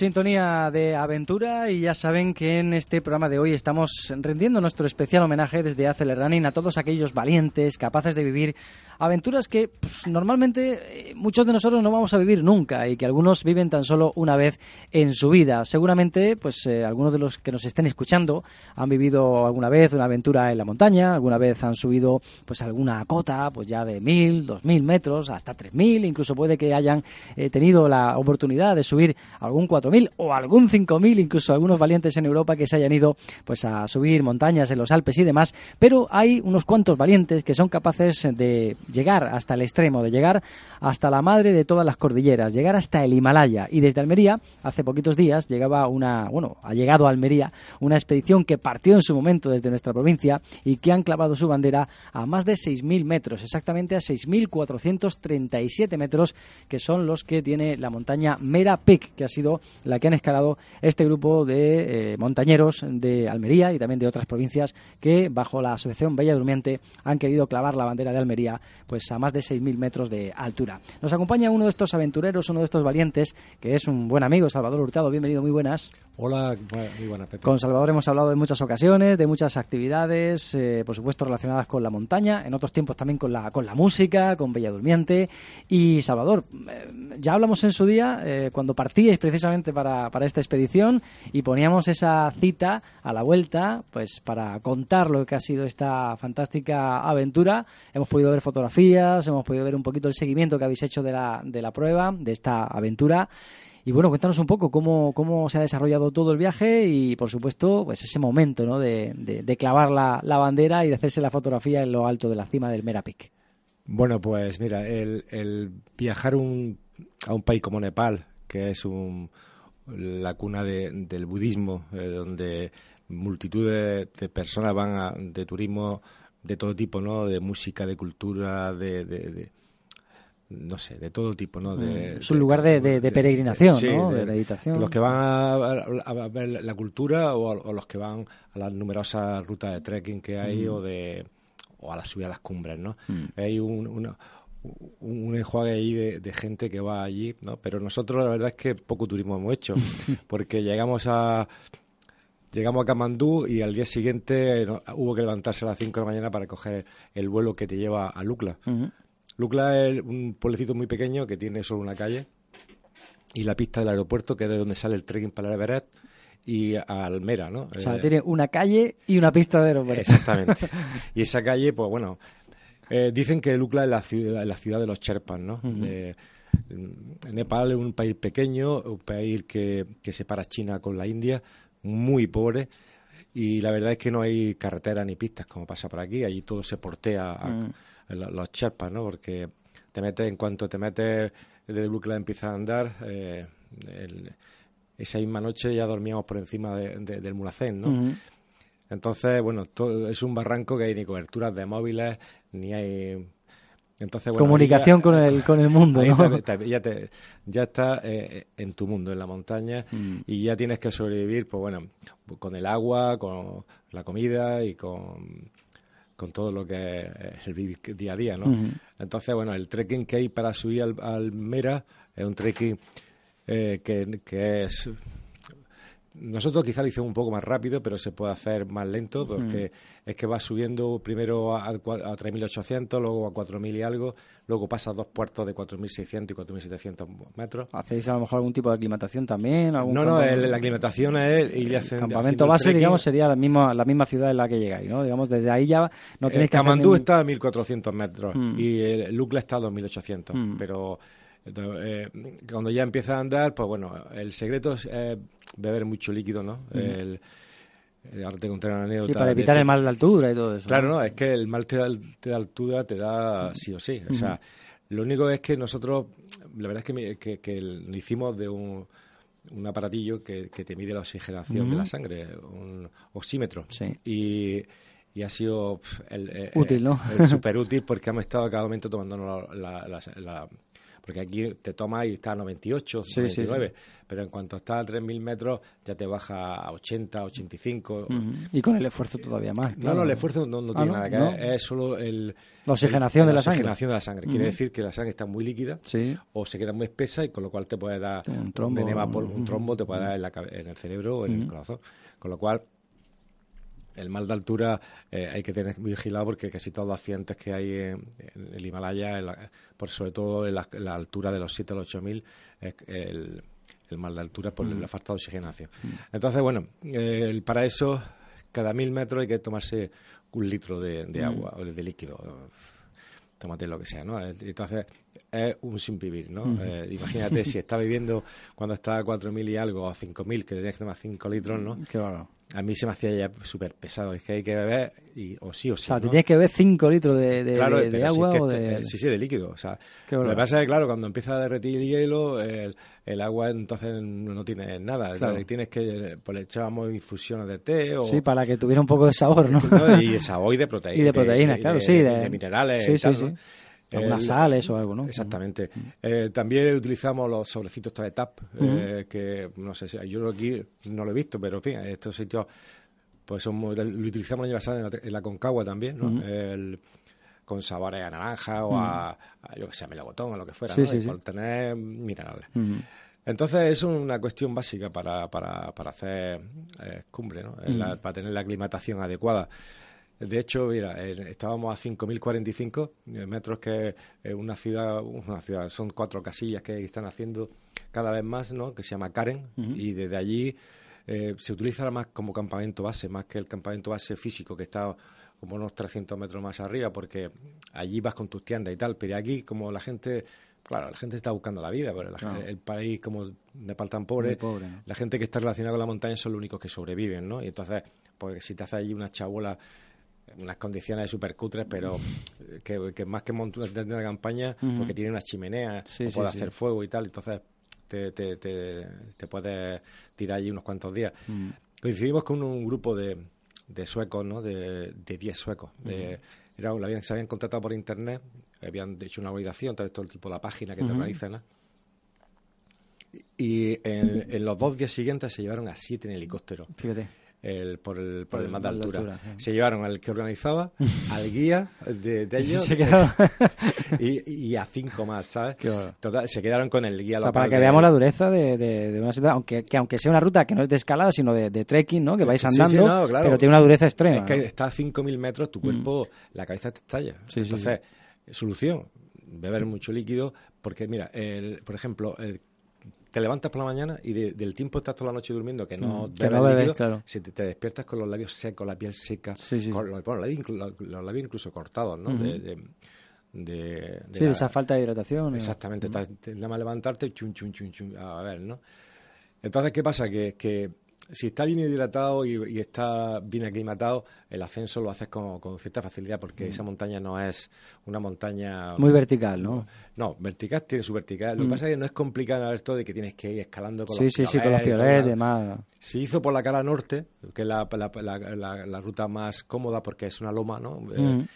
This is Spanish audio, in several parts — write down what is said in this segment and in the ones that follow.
Sintonía de aventura y ya saben que en este programa de hoy estamos rendiendo nuestro especial homenaje desde Acel Running a todos aquellos valientes capaces de vivir aventuras que pues, normalmente eh, muchos de nosotros no vamos a vivir nunca y que algunos viven tan solo una vez en su vida. Seguramente pues eh, algunos de los que nos estén escuchando han vivido alguna vez una aventura en la montaña, alguna vez han subido pues alguna cota pues ya de mil, dos mil metros, hasta tres mil, incluso puede que hayan eh, tenido la oportunidad de subir algún cuatro o algún 5.000, incluso algunos valientes en Europa que se hayan ido pues a subir montañas en los Alpes y demás, pero hay unos cuantos valientes que son capaces de llegar hasta el extremo, de llegar hasta la madre de todas las cordilleras, llegar hasta el Himalaya. Y desde Almería, hace poquitos días llegaba una, bueno, ha llegado a Almería una expedición que partió en su momento desde nuestra provincia y que han clavado su bandera a más de 6.000 metros, exactamente a 6.437 metros, que son los que tiene la montaña Mera Peak, que ha sido la que han escalado este grupo de eh, montañeros de Almería y también de otras provincias que bajo la Asociación Bella Durmiente han querido clavar la bandera de Almería pues a más de 6.000 metros de altura. Nos acompaña uno de estos aventureros, uno de estos valientes, que es un buen amigo, Salvador Hurtado. Bienvenido, muy buenas. Hola, muy buenas, Con Salvador hemos hablado de muchas ocasiones, de muchas actividades, eh, por supuesto relacionadas con la montaña, en otros tiempos también con la, con la música, con Bella Durmiente. Y Salvador, eh, ya hablamos en su día, cuando partíais precisamente para, para esta expedición y poníamos esa cita a la vuelta pues para contar lo que ha sido esta fantástica aventura. Hemos podido ver fotografías, hemos podido ver un poquito el seguimiento que habéis hecho de la, de la prueba, de esta aventura. Y bueno, cuéntanos un poco cómo, cómo se ha desarrollado todo el viaje y, por supuesto, pues ese momento ¿no? de, de, clavar la, la, bandera y de hacerse la fotografía en lo alto de la cima del Merapic. Bueno, pues mira, el, el viajar un, a un país como Nepal, que es un, la cuna del budismo, eh, donde multitud de, personas van de turismo de todo tipo, ¿no? De música, de cultura, de, no sé, de todo tipo, ¿no? De, mm, es un lugar de, peregrinación, ¿no? De, meditación. Los que van a, ver la cultura o, los que van a las numerosas rutas de trekking que hay mm. o de o a la subida a las cumbres, ¿no? Mm. Hay un, un enjuague ahí de, gente que va allí, ¿no? Pero nosotros la verdad es que poco turismo hemos hecho, porque llegamos a llegamos a Kamandú y al día siguiente hubo que levantarse a las 5 de la mañana para coger el vuelo que te lleva a Lukla. Lukla es un pueblecito muy pequeño que tiene solo una calle y la pista del aeropuerto, que es de donde sale el trekking para el Everest, y a Almera, ¿no? O sea, tiene una calle y una pista de aeropuerto. Exactamente. y esa calle, pues bueno, eh, dicen que Lukla es la ciudad, la ciudad de los Sherpas, ¿no? Nepal es un país pequeño, un país que, que separa China con la India, muy pobre, y la verdad es que no hay carretera ni pistas como pasa por aquí, allí todo se portea a, mm. los Sherpas, ¿no? Porque te metes, en cuanto te metes desde Lukla empieza a andar, eh, esa misma noche ya dormíamos por encima del Mulacén, ¿no? Entonces, bueno, todo, es un barranco que hay ni coberturas de móviles, ni hay... Entonces, Comunicación con, el, con el mundo, ¿no? ya, te, ya estás eh, en tu mundo, en la montaña, mm. y ya tienes que sobrevivir, pues bueno, con el agua, con la comida y con, con todo lo que es el vivir día a día, ¿no? Entonces, bueno, el trekking que hay para subir al, Mera es un trekking eh, que, que es nosotros quizá lo hicimos un poco más rápido, pero se puede hacer más lento porque es que va subiendo primero a, a 3.800, luego a 4.000 y algo, luego pasa a dos puertos de 4.600 y 4.700 metros. ¿Hacéis a lo mejor algún tipo de aclimatación también? no, no, la aclimatación es ir El campamento base, digamos, sería la misma, la misma ciudad en la que llegáis, ¿no? Digamos, desde ahí ya no tenéis que Kamandú está a 1.400 metros mm. y el Lucla está a 2.800, mm. pero eh, cuando ya empieza a andar, pues bueno, el secreto es beber mucho líquido, ¿no? el, ahora te contaré una anécdota. Sí, para evitar el mal de altura y todo eso. Claro, no, es que el mal de altura te da sí o sí. O sea, lo único es que nosotros, la verdad es que, que, lo hicimos de un, un aparatillo que, te mide la oxigenación de la sangre, un oxímetro. Sí. Y y ha sido el, útil, ¿no? súper útil porque hemos estado cada momento tomando la, la, porque aquí te toma y está a 98, 99, pero en cuanto está a 3.000 metros ya te baja a 80, 85. Y con el esfuerzo todavía más. No, no, el esfuerzo no, ah, tiene nada que ver, es solo el, la oxigenación de la, sangre. oxigenación de la sangre. Quiere decir que la sangre está muy líquida o se queda muy espesa y con lo cual te puede dar un trombo, un, trombo te puede dar en, la, en el cerebro o en el corazón. Con lo cual el mal de altura eh, hay que tener muy vigilado porque casi todos los accidentes que hay en, el Himalaya, por sobre todo en la, altura de los 7 a los 8 mil, el, el, mal de altura por mm. la falta de oxigenación. Mm. Entonces, bueno, eh, para eso, cada mil metros hay que tomarse un litro de, mm. agua o de líquido. Tómate lo que sea, ¿no? Entonces, es un sin vivir, ¿no? Eh, imagínate si está viviendo cuando está a 4.000 y algo o a 5.000, que tenías que tomar 5 litros, ¿no? Qué bueno a mí se me hacía ya súper pesado. Es que hay que beber, y, o sí o sí. O sea, tienes que beber 5 litros de, de, agua o de. Sí, sí, de líquido. O sea, lo que pasa es que, claro, cuando empieza a derretir el hielo, el, el agua entonces no tiene nada. Tienes que. Pues le echábamos infusiones de té o. Sí, para que tuviera un poco de sabor, ¿no? y de sabor y de proteínas. Y de proteínas, claro, sí. De, minerales. Sí, y tal, sí, sí. Algunas sales o algo, ¿no? Exactamente. Eh, también utilizamos los sobrecitos de TAP, eh, que no sé si yo aquí no lo he visto, pero en fin, estos sitios pues lo utilizamos el año pasado en la, Concagua también, ¿no? el, con sabores a naranja o a, yo que sé, melocotón o lo que fuera, ¿no? por tener minerales. Entonces, es una cuestión básica para, para, para hacer eh, cumbre, ¿no? para tener la aclimatación adecuada. De hecho, mira, estábamos a 5.045 eh, metros, que es una ciudad, una ciudad, son cuatro casillas que están haciendo cada vez más, ¿no? Que se llama Karen, y desde allí eh, se utiliza más como campamento base, más que el campamento base físico que está como unos 300 metros más arriba, porque allí vas con tus tiendas y tal, pero aquí como la gente, claro, la gente está buscando la vida, pero el país como Nepal tan pobre, la gente que está relacionada con la montaña son los únicos que sobreviven, ¿no? Y entonces, pues si te hace allí una chabola unas condiciones súper cutres, pero que, más que montar una campaña, porque tiene una chimenea, puede hacer fuego y tal, entonces te, te, te, puedes tirar allí unos cuantos días. Mm. Coincidimos con un, grupo de, de, suecos, ¿no? De 10 suecos. De, era, habían, se habían contratado por internet, habían hecho una validación, tal todo el tipo de la página que te organizan. Y en, en, los dos días siguientes se llevaron a siete en helicóptero. Fíjate el, por el, por, el más de altura. Se llevaron al que organizaba, al guía de, ellos y, a cinco más, ¿sabes? se quedaron con el guía Para que veamos la dureza de, de, una ciudad, aunque, que aunque sea una ruta que no es de escalada, sino de, trekking, ¿no? Que vais andando, pero tiene una dureza extrema. Es que está a 5.000 metros, tu cuerpo, mm. la cabeza te estalla. Entonces, solución, beber mucho líquido, porque mira, el, por ejemplo, el te levantas por la mañana y del tiempo estás toda la noche durmiendo que no, mm, que no bebes, claro. si te, despiertas con los labios secos, la piel seca, Con los, labios, incluso cortados, ¿no? de, de, sí, esa falta de hidratación. Exactamente, nada más levantarte, chun, chun, chun, chun, a ver, ¿no? Entonces, ¿qué pasa? Que, que si está bien hidratado y, está bien aclimatado, el ascenso lo haces con, cierta facilidad porque esa montaña no es una montaña... Muy vertical, ¿no? No, vertical tiene su vertical. Lo que pasa es que no es complicado esto de que tienes que ir escalando con sí, los Sí, sí, con los piolets y demás. Se hizo por la cara norte, que es la, la, ruta más cómoda porque es una loma, ¿no? Eh,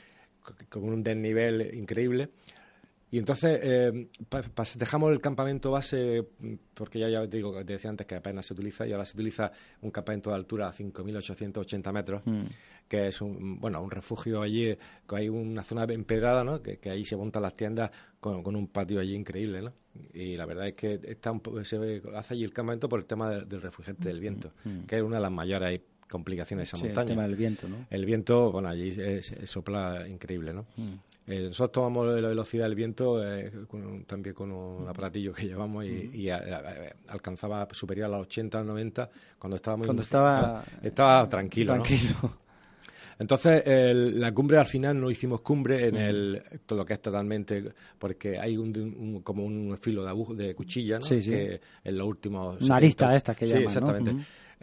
con un desnivel increíble y entonces eh, dejamos el campamento base, porque ya, ya te digo, te decía antes que apenas se utiliza, y ahora se utiliza un campamento de altura a 5.880 metros, mm. que es un, bueno, un refugio allí, que hay una zona empedrada, ¿no? que, ahí se montan las tiendas con, un patio allí increíble. ¿no? Y la verdad es que está se hace allí el campamento por el tema del, refugente del viento, mm, mm. que es una de las mayores complicaciones de esa montaña. El tema del viento, ¿no? El viento, bueno, allí sopla increíble, ¿no? Eh, nosotros tomamos la velocidad del viento eh, también con un aparatillo que llevamos y, alcanzaba superior a los 80, 90 cuando estaba cuando estaba, estaba tranquilo. tranquilo. Entonces, la cumbre al final no hicimos cumbre en el lo que es totalmente, porque hay un, como un filo de, de cuchilla, ¿no? Que en los últimos... Una arista esta que Sí, llaman, exactamente.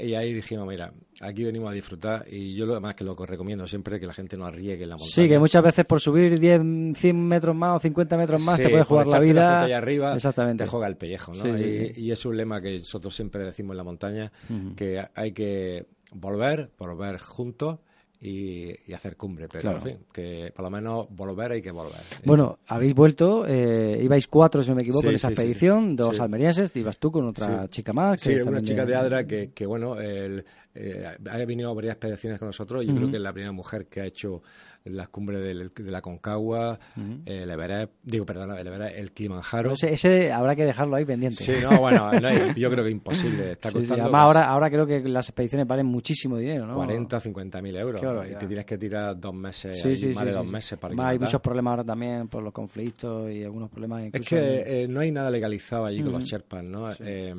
Y ahí dijimos, mira, aquí venimos a disfrutar y yo lo demás que lo recomiendo siempre que la gente no arriesgue en la montaña. Sí, que muchas veces por subir 10, 100 metros más o 50 metros más te puedes jugar la vida. allá arriba Exactamente. te juega el pellejo, ¿no? y, es un lema que nosotros siempre decimos en la montaña, que hay que volver, volver juntos y, hacer cumbre. Pero, en fin, que por lo menos volver hay que volver. Bueno, habéis vuelto, eh, ibais cuatro, si no me equivoco, en esa expedición, dos almerienses, ibas tú con otra chica más. sí, una chica de Adra que, que bueno, el, eh, ha venido varias expediciones con nosotros y yo creo que es la primera mujer que ha hecho las cumbres de la Concagua, el Everest, digo, perdón, el Everest, el Kilimanjaro. ese, habrá que dejarlo ahí pendiente. Sí, no, bueno, yo creo que es imposible. Está costando además, ahora, ahora creo que las expediciones valen muchísimo dinero, ¿no? 40, 50 mil euros. y te tienes que tirar dos meses, más de dos meses para Hay muchos problemas ahora también por los conflictos y algunos problemas. Es que eh, no hay nada legalizado allí con los Sherpas, ¿no? Eh,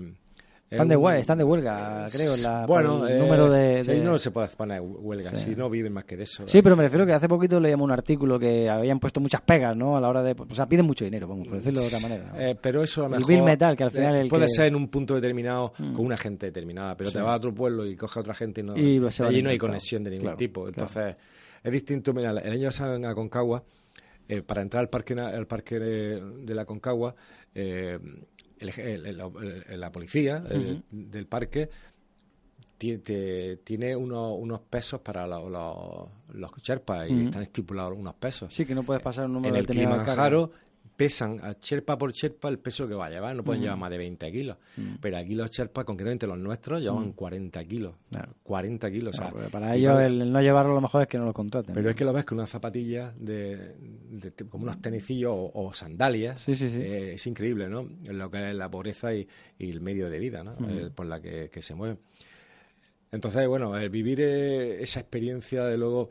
están de, huelga, están de huelga, creo, la, bueno, el número de, de... no se puede poner huelga, si no viven más que de eso. Sí, pero me refiero que hace poquito leíamos un artículo que habían puesto muchas pegas, ¿no? A la hora de... O sea, piden mucho dinero, vamos, por decirlo de otra manera. Eh, pero eso a lo mejor... El Bill Metal, que al final... Eh, el puede ser en un punto determinado, mm. con una gente determinada, pero te vas a otro pueblo y coge a otra gente y no... Y allí no hay conexión de ningún tipo. Entonces, es distinto. Mira, el año pasado en Aconcagua, eh, para entrar al parque, al parque de, la Concagua... Eh, la policía del parque tiene unos, pesos para los, los, cherpas y están estipulados unos pesos. Sí, que no puedes pasar un número en el Kilimanjaro pesan a cherpa por cherpa el peso que va a llevar, no pueden llevar más de 20 kilos. Pero aquí los cherpas, concretamente los nuestros, llevan 40 kilos. 40 kilos. para ellos el, no llevarlo lo mejor es que no lo contraten. Pero es que lo ves con una zapatilla de, como unos tenicillos o, sandalias. Eh, es increíble, ¿no? Lo que es la pobreza y, el medio de vida, ¿no? Eh, por la que, se mueve. Entonces, bueno, el vivir eh, esa experiencia, de luego,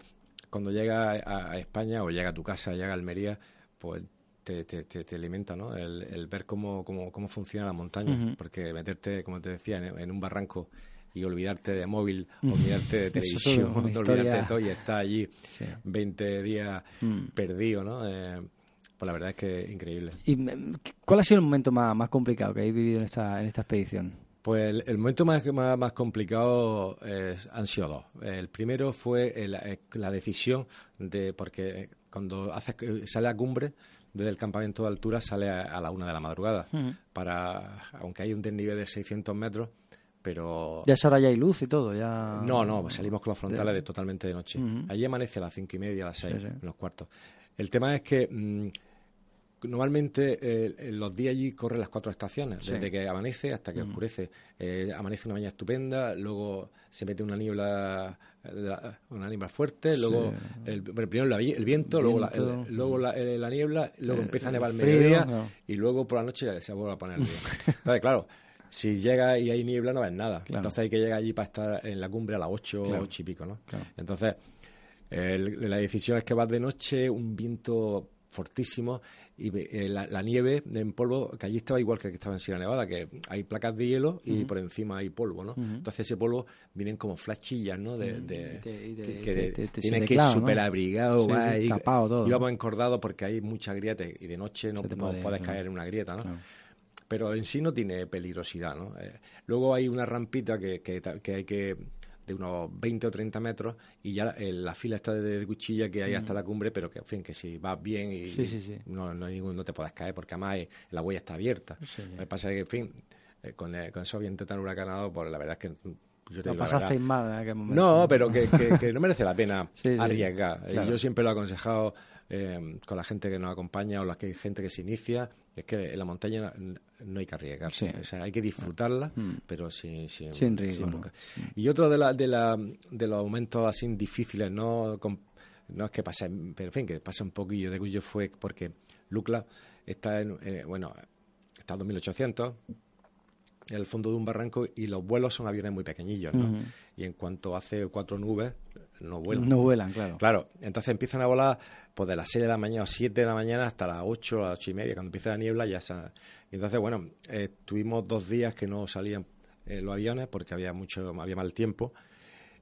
cuando llega a, España o llega a tu casa, llega a Almería, pues te, te, te, alimenta, ¿no? El, ver cómo, cómo, cómo, funciona la montaña, porque meterte, como te decía, en, un barranco y olvidarte de móvil, olvidarte de televisión, olvidarte de todo y estar allí 20 días mm. perdido, ¿no? Eh, pues la verdad es que es increíble. ¿Y mm, cuál ha sido el momento más, más complicado que habéis vivido en esta, en esta expedición? Pues el, momento más, más, más complicado han sido dos. El primero fue la decisión de, porque cuando haces, sale a cumbre, desde el campamento de altura sale a, la una de la madrugada. para Aunque hay un desnivel de 600 metros, pero... Ya es ahora ya hay luz y todo, ya... No, no, salimos con los frontales de, totalmente de noche. Allí amanece a las cinco y media, a las seis, en los cuartos. El tema es que... Mm, normalmente eh, los días allí corren las cuatro estaciones, desde que amanece hasta que oscurece. Eh, amanece una mañana estupenda, luego se mete una niebla, una niebla fuerte, luego el, primero el viento, luego, la, luego la, niebla, luego empieza a nevar al mediodía y luego por la noche se vuelve a poner el día. Entonces, claro, si llega y hay niebla no ves nada. Entonces hay que llegar allí para estar en la cumbre a las ocho, ocho y pico, ¿no? Entonces, la decisión es que vas de noche, un viento fortísimo y eh, la, nieve en polvo, que allí estaba igual que que estaba en Sierra Nevada, que hay placas de hielo y por encima hay polvo, ¿no? Entonces ese polvo vienen como flechillas, ¿no? De, que tienes que ir súper abrigado, y, íbamos encordados porque hay mucha grieta y de noche no, puedes caer en una grieta, ¿no? Pero en sí no tiene peligrosidad, ¿no? Eh, luego hay una rampita que, que hay que de unos 20 o 30 metros y ya la fila está de, cuchilla que hay hasta la cumbre, pero que, en fin, que si vas bien y, No, no, no, te puedes caer porque además la huella está abierta. Lo que pasa es que, en fin, eh, con, eh, con esos vientos tan huracanados, pues la verdad es que yo no mal en aquel momento. No, pero que, que, no merece la pena arriesgar. Yo siempre lo he aconsejado eh, con la gente que nos acompaña o la que hay gente que se inicia, es que en la montaña no, hay que arriesgarse. O sea, hay que disfrutarla, mm. pero sin, sin, riesgo. Y otro de, la, de, la, de los momentos así difíciles, no, no es que pase, pero en fin, que pase un poquillo de cuyo fue porque Lucla está en, eh, bueno, está en 2800 en el fondo de un barranco y los vuelos son aviones muy pequeñillos, ¿no? Y en cuanto hace cuatro nubes, no vuelan. No vuelan, claro. Claro, entonces empiezan a volar pues de las 6 de la mañana o 7 de la mañana hasta las 8 o las 8 y media, cuando empieza la niebla ya se... Y entonces, bueno, eh, tuvimos dos días que no salían eh, los aviones porque había mucho había mal tiempo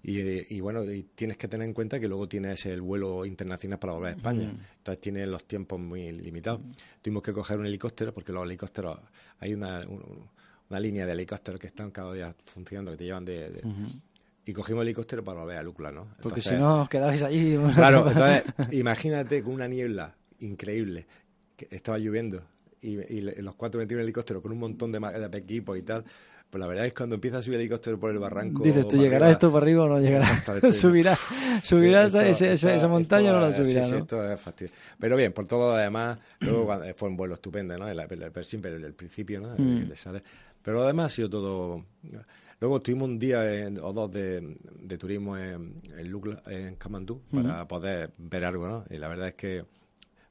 Y, bueno, y tienes que tener en cuenta que luego tienes el vuelo internacional para volver a España. Entonces tienes los tiempos muy limitados. Tuvimos que coger un helicóptero porque los helicópteros, hay una, una línea de helicópteros que están cada día funcionando, que te llevan de... Y cogimos el helicóptero para volver a Lúcula, ¿no? porque si no, os quedabais allí. Claro, entonces imagínate con una niebla increíble, que estaba lloviendo, y, los cuatro metieron en el helicóptero con un montón de, de equipos y tal pues la verdad es que cuando empieza a subir el helicóptero por el barranco. Dices, ¿tú llegará esto para arriba o no llegará? ¿Subirá, subirá esa, esa, montaña o no la subirá? Sí, sí, esto es fastidio. Pero bien, por todo lo demás, luego fue un vuelo estupendo, ¿no? El, siempre el, principio, ¿no? Mm. Pero además ha sido todo. Luego tuvimos un día o dos de, de turismo en, en, en Kamandú para poder ver algo, ¿no? Y la verdad es que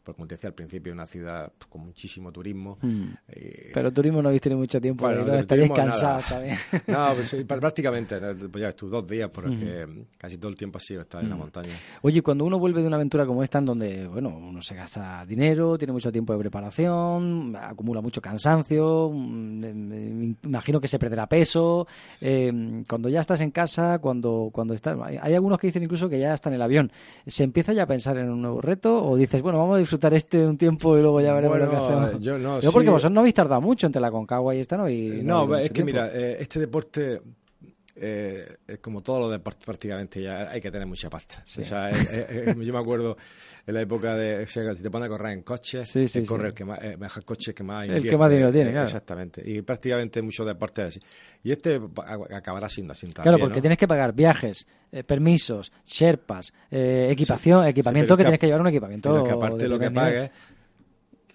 pues como te decía al principio, una ciudad pues, con muchísimo turismo. Mm. Eh, pero turismo no habéis tenido mucho tiempo, bueno, estaréis cansados también. No, pues, prácticamente, pues ya dos días, porque casi todo el tiempo ha sido estar en la montaña. Oye, cuando uno vuelve de una aventura como esta, en donde, bueno, uno se gasta dinero, tiene mucho tiempo de preparación, acumula mucho cansancio, mm, me imagino que se perderá peso, eh, cuando ya estás en casa, cuando, cuando estás... Hay algunos que dicen incluso que ya está en el avión. ¿Se empieza ya a pensar en un nuevo reto o dices, bueno, vamos a disfrutar disfrutar este un tiempo y luego ya veremos lo que hacemos. Yo no, yo porque vosotros no habéis tardado mucho entre la Concagua y esta, ¿no? Y, no, es que mira, eh, este deporte eh, es como todos los deportes prácticamente, ya hay que tener mucha pasta. O sea, yo me acuerdo en la época de, si te pones a correr en coche, sí, corre el que más, eh, mejor coche que más El que más dinero tiene, claro. Exactamente. Y prácticamente muchos deportes así. Y este acabará siendo así también, Claro, porque tienes que pagar viajes, eh, permisos, sherpas, eh, equipación, equipamiento que, tienes que llevar un equipamiento. Pero que aparte de lo que pagues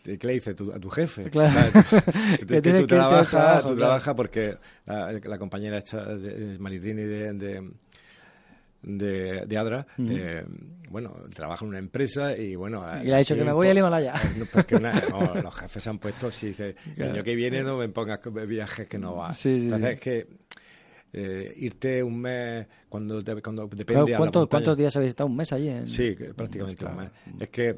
¿qué le dices a tu jefe? Claro. que, tú trabajas, tú trabajas porque la, la compañera de, Maritrini de, de, de, Adra, eh, bueno, trabaja en una empresa y bueno... Y le ha dicho que me voy al Himalaya. Porque los jefes han puesto, si dice, el año que viene no me pongas viajes que no va. Entonces es que eh, irte un mes cuando, cuando depende ¿Cuántos días habéis estado? ¿Un mes allí? Sí, prácticamente un mes. Es que...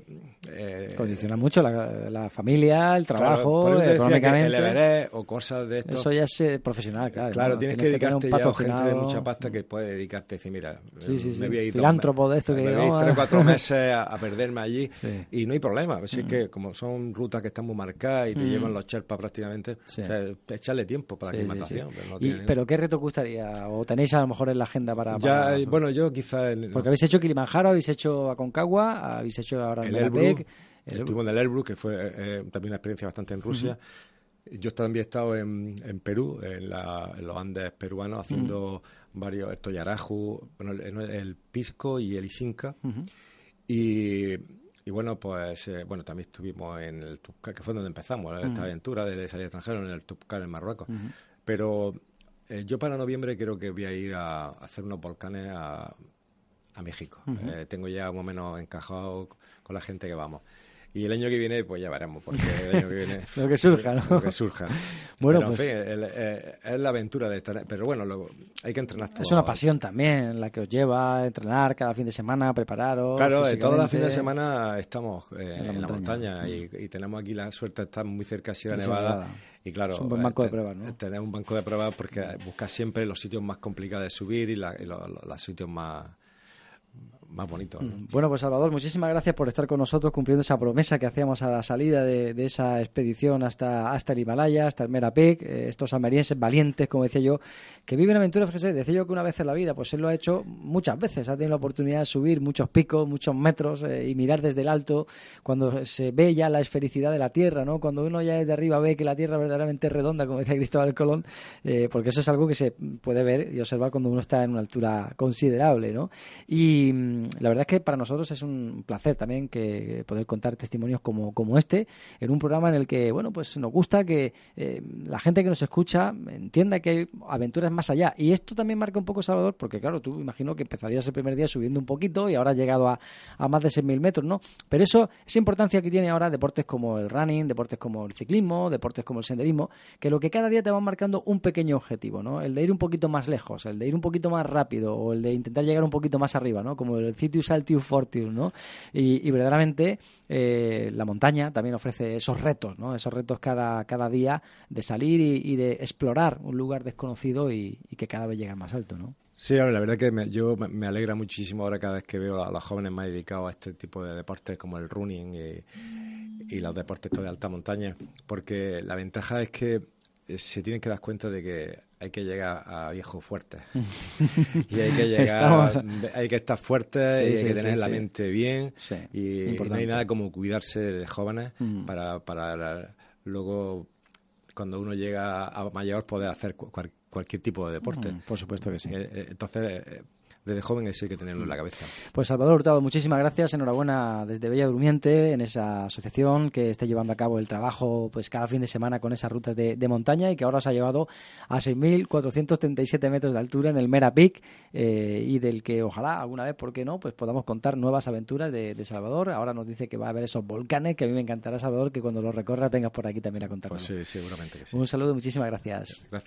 Eh, Condiciona mucho la, familia, el trabajo, claro, económicamente. el o cosas de esto. Eso ya es eh, profesional, claro. Claro, tienes, que dedicarte ya a gente de mucha pasta que puede dedicarte y decir, mira, me voy a ir... Filántropo de esto que... Me voy a ir tres o cuatro meses a, perderme allí y no hay problema. Así mm. que como son rutas que están muy marcadas y te mm. llevan los cherpas prácticamente, o sea, echarle tiempo para aclimatación. Pero, pero ¿qué reto gustaría ¿O tenéis a lo mejor en la agenda para...? ya, bueno, yo quizá... Porque habéis hecho Kilimanjaro, habéis hecho Aconcagua, habéis hecho ahora el Elbrus, Estuvimos en el Elbrus, que fue eh, eh, también una experiencia bastante en Rusia. Yo también he estado en, en Perú, en, los Andes peruanos, haciendo varios, el Toyaraju, bueno, el, Pisco y el Isinca. y, y, bueno, pues eh, bueno también estuvimos en el Tupcar, que fue donde empezamos, esta aventura de salir extranjero, en el Tupcar en Marruecos. Pero eh, yo para noviembre creo que voy a ir a, hacer unos volcanes a, a México. Eh, tengo ya más o menos encajado con la gente que vamos. Y el año que viene, pues ya veremos, porque el año que viene... lo que surja, ¿no? Lo que surja. bueno, pues... Eh, es la aventura de estar... Pero bueno, luego hay que entrenar todo. Es una pasión también, la que os lleva a entrenar cada fin de semana, prepararos... Claro, todos los fines de semana estamos en, la montaña, y, tenemos aquí la suerte de estar muy cerca de Sierra Nevada. Y claro, es un buen banco de pruebas, ¿no? Tener un banco de pruebas porque buscas siempre los sitios más complicados de subir y, los sitios más más bonito. Mm. Bueno, pues Salvador, muchísimas gracias por estar con nosotros cumpliendo esa promesa que hacíamos a la salida de, esa expedición hasta, hasta el Himalaya, hasta el Merapec, eh, estos almerienses valientes, como decía yo, que viven aventuras, fíjese, decía yo que una vez en la vida, pues él lo ha hecho muchas veces, ha tenido la oportunidad de subir muchos picos, muchos metros eh, y mirar desde el alto, cuando se ve ya la esfericidad de la Tierra, ¿no? Cuando uno ya desde arriba ve que la Tierra verdaderamente es redonda, como decía Cristóbal Colón, eh, porque eso es algo que se puede ver y observar cuando uno está en una altura considerable, ¿no? Y mm, la verdad es que para nosotros es un placer también que poder contar testimonios como, como este en un programa en el que, bueno, pues nos gusta que eh, la gente que nos escucha entienda que hay aventuras más allá. Y esto también marca un poco, Salvador, porque claro, tú imagino que empezarías el primer día subiendo un poquito y ahora has llegado a, a más de 6.000 metros, ¿no? Pero eso, esa importancia que tiene ahora deportes como el running, deportes como el ciclismo, deportes como el senderismo, que lo que cada día te van marcando un pequeño objetivo, ¿no? El de ir un poquito más lejos, el de ir un poquito más rápido o el de intentar llegar un poquito más arriba, ¿no? Como el Citius Altius Fortius, ¿no? Y, verdaderamente eh, la montaña también ofrece esos retos, ¿no? Esos retos cada, cada día de salir y, de explorar un lugar desconocido y, que cada vez llega más alto, ¿no? Sí, la verdad que me, yo me alegra muchísimo ahora cada vez que veo a los jóvenes más dedicados a este tipo de deportes como el running y, los deportes de alta montaña, porque la ventaja es que se tienen que dar cuenta de que hay que llegar a viejos fuertes y hay que llegar hay que estar fuerte y hay que tener la mente bien y, no hay nada como cuidarse de jóvenes mm. para, para luego cuando uno llega a mayor poder hacer cualquier tipo de deporte. Mm, por supuesto que sí. Eh, eh, entonces, desde joven eso hay que tenerlo en la cabeza. Pues Salvador Hurtado, muchísimas gracias, enhorabuena desde Bella Durmiente, en esa asociación que está llevando a cabo el trabajo pues cada fin de semana con esas rutas de, montaña y que ahora se ha llevado a 6.437 metros de altura en el Mera Peak eh, y del que ojalá alguna vez, ¿por qué no?, pues podamos contar nuevas aventuras de, Salvador. Ahora nos dice que va a haber esos volcanes, que a mí me encantará, Salvador, que cuando los recorras vengas por aquí también a contarnos. Pues sí, seguramente que sí. Un saludo, muchísimas gracias. Gracias.